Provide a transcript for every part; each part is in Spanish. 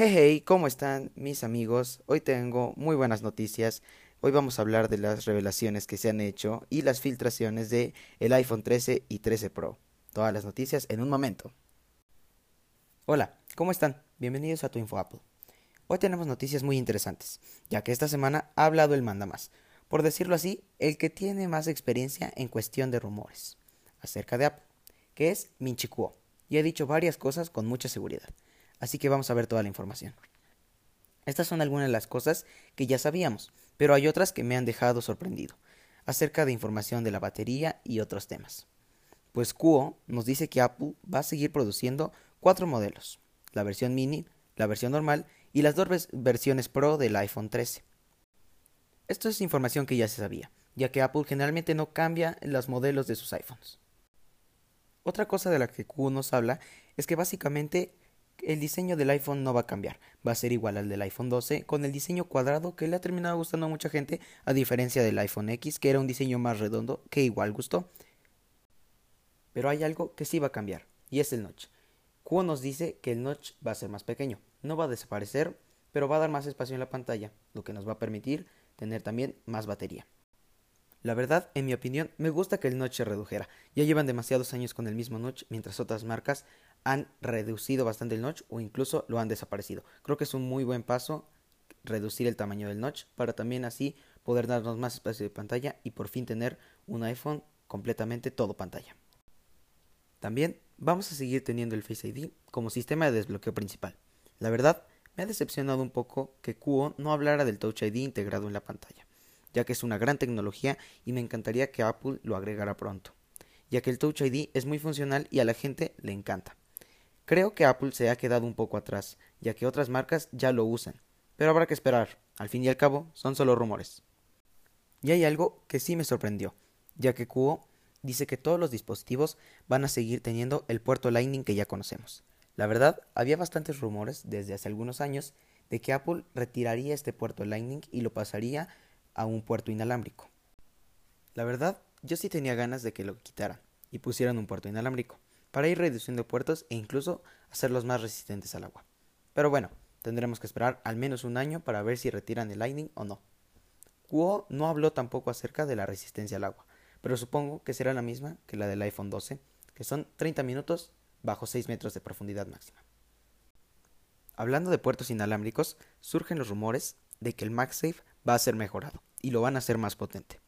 Hey, hey, ¿cómo están mis amigos? Hoy tengo muy buenas noticias. Hoy vamos a hablar de las revelaciones que se han hecho y las filtraciones de el iPhone 13 y 13 Pro. Todas las noticias en un momento. Hola, ¿cómo están? Bienvenidos a tu Info Apple. Hoy tenemos noticias muy interesantes, ya que esta semana ha hablado el manda más, por decirlo así, el que tiene más experiencia en cuestión de rumores acerca de Apple, que es Minchi Kuo, y ha dicho varias cosas con mucha seguridad así que vamos a ver toda la información. Estas son algunas de las cosas que ya sabíamos, pero hay otras que me han dejado sorprendido, acerca de información de la batería y otros temas. Pues Kuo nos dice que Apple va a seguir produciendo cuatro modelos, la versión mini, la versión normal y las dos versiones Pro del iPhone 13. Esto es información que ya se sabía, ya que Apple generalmente no cambia los modelos de sus iPhones. Otra cosa de la que Kuo nos habla es que básicamente el diseño del iPhone no va a cambiar, va a ser igual al del iPhone 12 con el diseño cuadrado que le ha terminado gustando a mucha gente a diferencia del iPhone X que era un diseño más redondo que igual gustó. Pero hay algo que sí va a cambiar y es el notch. Kuo nos dice que el notch va a ser más pequeño, no va a desaparecer, pero va a dar más espacio en la pantalla, lo que nos va a permitir tener también más batería. La verdad, en mi opinión, me gusta que el notch se redujera. Ya llevan demasiados años con el mismo notch, mientras otras marcas han reducido bastante el notch o incluso lo han desaparecido. Creo que es un muy buen paso reducir el tamaño del notch para también así poder darnos más espacio de pantalla y por fin tener un iPhone completamente todo pantalla. También vamos a seguir teniendo el Face ID como sistema de desbloqueo principal. La verdad, me ha decepcionado un poco que Kuo no hablara del Touch ID integrado en la pantalla, ya que es una gran tecnología y me encantaría que Apple lo agregara pronto, ya que el Touch ID es muy funcional y a la gente le encanta. Creo que Apple se ha quedado un poco atrás, ya que otras marcas ya lo usan, pero habrá que esperar, al fin y al cabo son solo rumores. Y hay algo que sí me sorprendió, ya que Kuo dice que todos los dispositivos van a seguir teniendo el puerto Lightning que ya conocemos. La verdad, había bastantes rumores desde hace algunos años de que Apple retiraría este puerto Lightning y lo pasaría a un puerto inalámbrico. La verdad, yo sí tenía ganas de que lo quitaran y pusieran un puerto inalámbrico para ir reduciendo puertos e incluso hacerlos más resistentes al agua. Pero bueno, tendremos que esperar al menos un año para ver si retiran el Lightning o no. Kuo no habló tampoco acerca de la resistencia al agua, pero supongo que será la misma que la del iPhone 12, que son 30 minutos bajo 6 metros de profundidad máxima. Hablando de puertos inalámbricos, surgen los rumores de que el MagSafe va a ser mejorado y lo van a hacer más potente.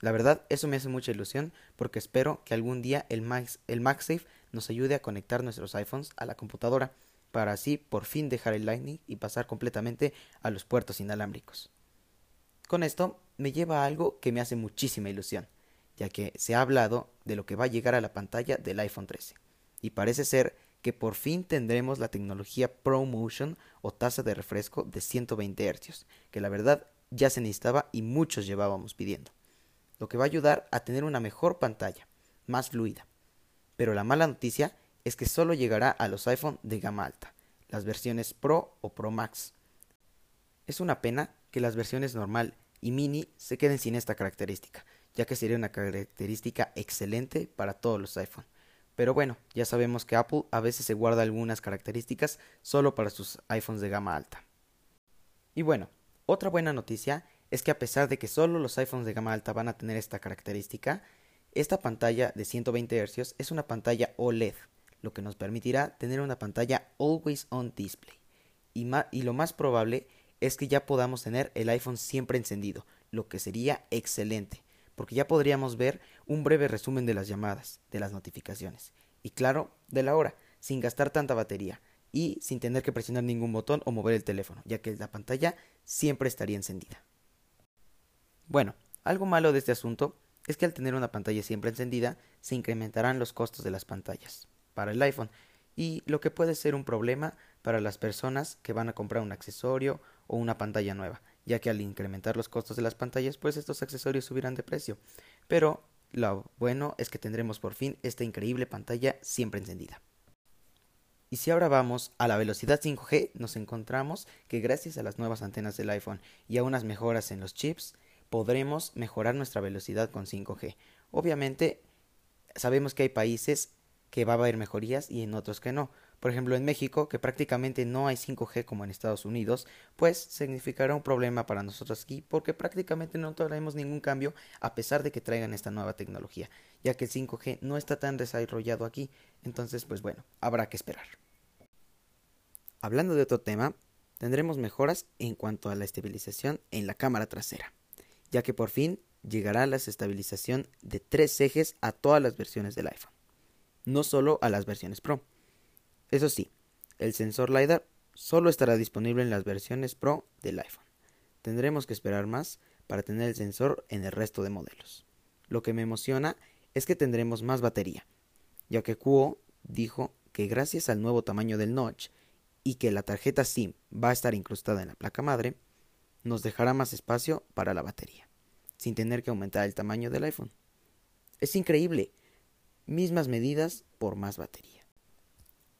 La verdad, eso me hace mucha ilusión porque espero que algún día el, el MagSafe nos ayude a conectar nuestros iPhones a la computadora para así por fin dejar el Lightning y pasar completamente a los puertos inalámbricos. Con esto me lleva a algo que me hace muchísima ilusión, ya que se ha hablado de lo que va a llegar a la pantalla del iPhone 13, y parece ser que por fin tendremos la tecnología ProMotion o tasa de refresco de 120 Hz, que la verdad ya se necesitaba y muchos llevábamos pidiendo lo que va a ayudar a tener una mejor pantalla, más fluida. Pero la mala noticia es que solo llegará a los iPhone de gama alta, las versiones Pro o Pro Max. Es una pena que las versiones normal y mini se queden sin esta característica, ya que sería una característica excelente para todos los iPhone. Pero bueno, ya sabemos que Apple a veces se guarda algunas características solo para sus iPhones de gama alta. Y bueno, otra buena noticia es que a pesar de que solo los iPhones de gama alta van a tener esta característica, esta pantalla de 120 Hz es una pantalla OLED, lo que nos permitirá tener una pantalla Always On Display. Y, y lo más probable es que ya podamos tener el iPhone siempre encendido, lo que sería excelente, porque ya podríamos ver un breve resumen de las llamadas, de las notificaciones, y claro, de la hora, sin gastar tanta batería y sin tener que presionar ningún botón o mover el teléfono, ya que la pantalla siempre estaría encendida. Bueno, algo malo de este asunto es que al tener una pantalla siempre encendida, se incrementarán los costos de las pantallas para el iPhone y lo que puede ser un problema para las personas que van a comprar un accesorio o una pantalla nueva, ya que al incrementar los costos de las pantallas, pues estos accesorios subirán de precio. Pero lo bueno es que tendremos por fin esta increíble pantalla siempre encendida. Y si ahora vamos a la velocidad 5G, nos encontramos que gracias a las nuevas antenas del iPhone y a unas mejoras en los chips, podremos mejorar nuestra velocidad con 5G. Obviamente, sabemos que hay países que va a haber mejorías y en otros que no. Por ejemplo, en México, que prácticamente no hay 5G como en Estados Unidos, pues significará un problema para nosotros aquí porque prácticamente no traemos ningún cambio a pesar de que traigan esta nueva tecnología, ya que el 5G no está tan desarrollado aquí. Entonces, pues bueno, habrá que esperar. Hablando de otro tema, tendremos mejoras en cuanto a la estabilización en la cámara trasera, ya que por fin llegará la estabilización de tres ejes a todas las versiones del iPhone, no solo a las versiones Pro. Eso sí, el sensor LiDAR solo estará disponible en las versiones Pro del iPhone. Tendremos que esperar más para tener el sensor en el resto de modelos. Lo que me emociona es que tendremos más batería, ya que Kuo dijo que gracias al nuevo tamaño del notch y que la tarjeta SIM va a estar incrustada en la placa madre, nos dejará más espacio para la batería, sin tener que aumentar el tamaño del iPhone. Es increíble, mismas medidas por más batería.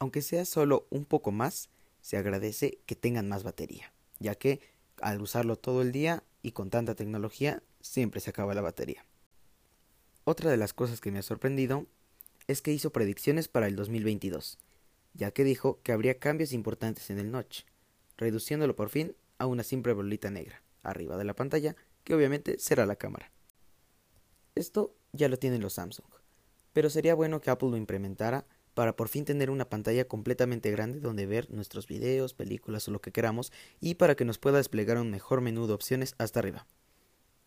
Aunque sea solo un poco más, se agradece que tengan más batería, ya que al usarlo todo el día y con tanta tecnología, siempre se acaba la batería. Otra de las cosas que me ha sorprendido es que hizo predicciones para el 2022, ya que dijo que habría cambios importantes en el notch, reduciéndolo por fin a una simple bolita negra, arriba de la pantalla, que obviamente será la cámara. Esto ya lo tienen los Samsung, pero sería bueno que Apple lo implementara para por fin tener una pantalla completamente grande donde ver nuestros videos, películas o lo que queramos y para que nos pueda desplegar un mejor menú de opciones hasta arriba.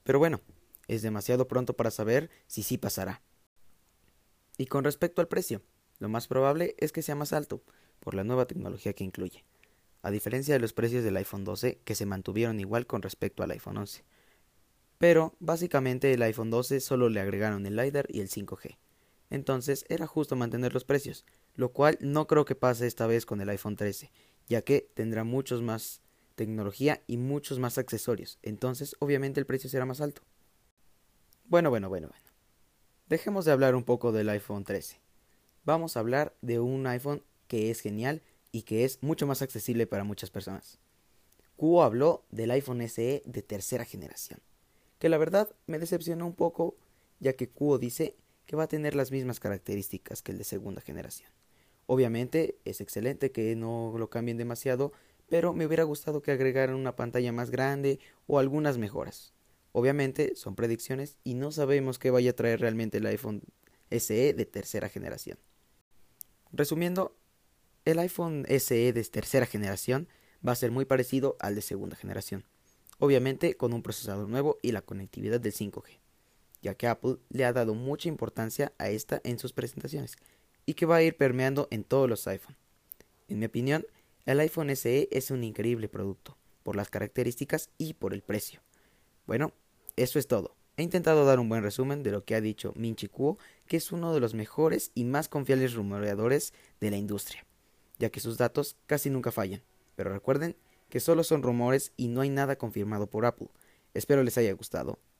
Pero bueno, es demasiado pronto para saber si sí pasará. Y con respecto al precio, lo más probable es que sea más alto, por la nueva tecnología que incluye, a diferencia de los precios del iPhone 12 que se mantuvieron igual con respecto al iPhone 11. Pero básicamente el iPhone 12 solo le agregaron el LiDAR y el 5G, entonces era justo mantener los precios, lo cual no creo que pase esta vez con el iPhone 13, ya que tendrá muchos más tecnología y muchos más accesorios, entonces obviamente el precio será más alto. Bueno, bueno, bueno, bueno. Dejemos de hablar un poco del iPhone 13. Vamos a hablar de un iPhone que es genial y que es mucho más accesible para muchas personas. Kuo habló del iPhone SE de tercera generación, que la verdad me decepcionó un poco, ya que Kuo dice que va a tener las mismas características que el de segunda generación. Obviamente es excelente que no lo cambien demasiado, pero me hubiera gustado que agregaran una pantalla más grande o algunas mejoras. Obviamente son predicciones y no sabemos qué vaya a traer realmente el iPhone SE de tercera generación. Resumiendo, el iPhone SE de tercera generación va a ser muy parecido al de segunda generación, obviamente con un procesador nuevo y la conectividad del 5G ya que Apple le ha dado mucha importancia a esta en sus presentaciones y que va a ir permeando en todos los iPhone. En mi opinión, el iPhone SE es un increíble producto, por las características y por el precio. Bueno, eso es todo. He intentado dar un buen resumen de lo que ha dicho Minchi Kuo, que es uno de los mejores y más confiables rumoreadores de la industria, ya que sus datos casi nunca fallan. Pero recuerden que solo son rumores y no hay nada confirmado por Apple. Espero les haya gustado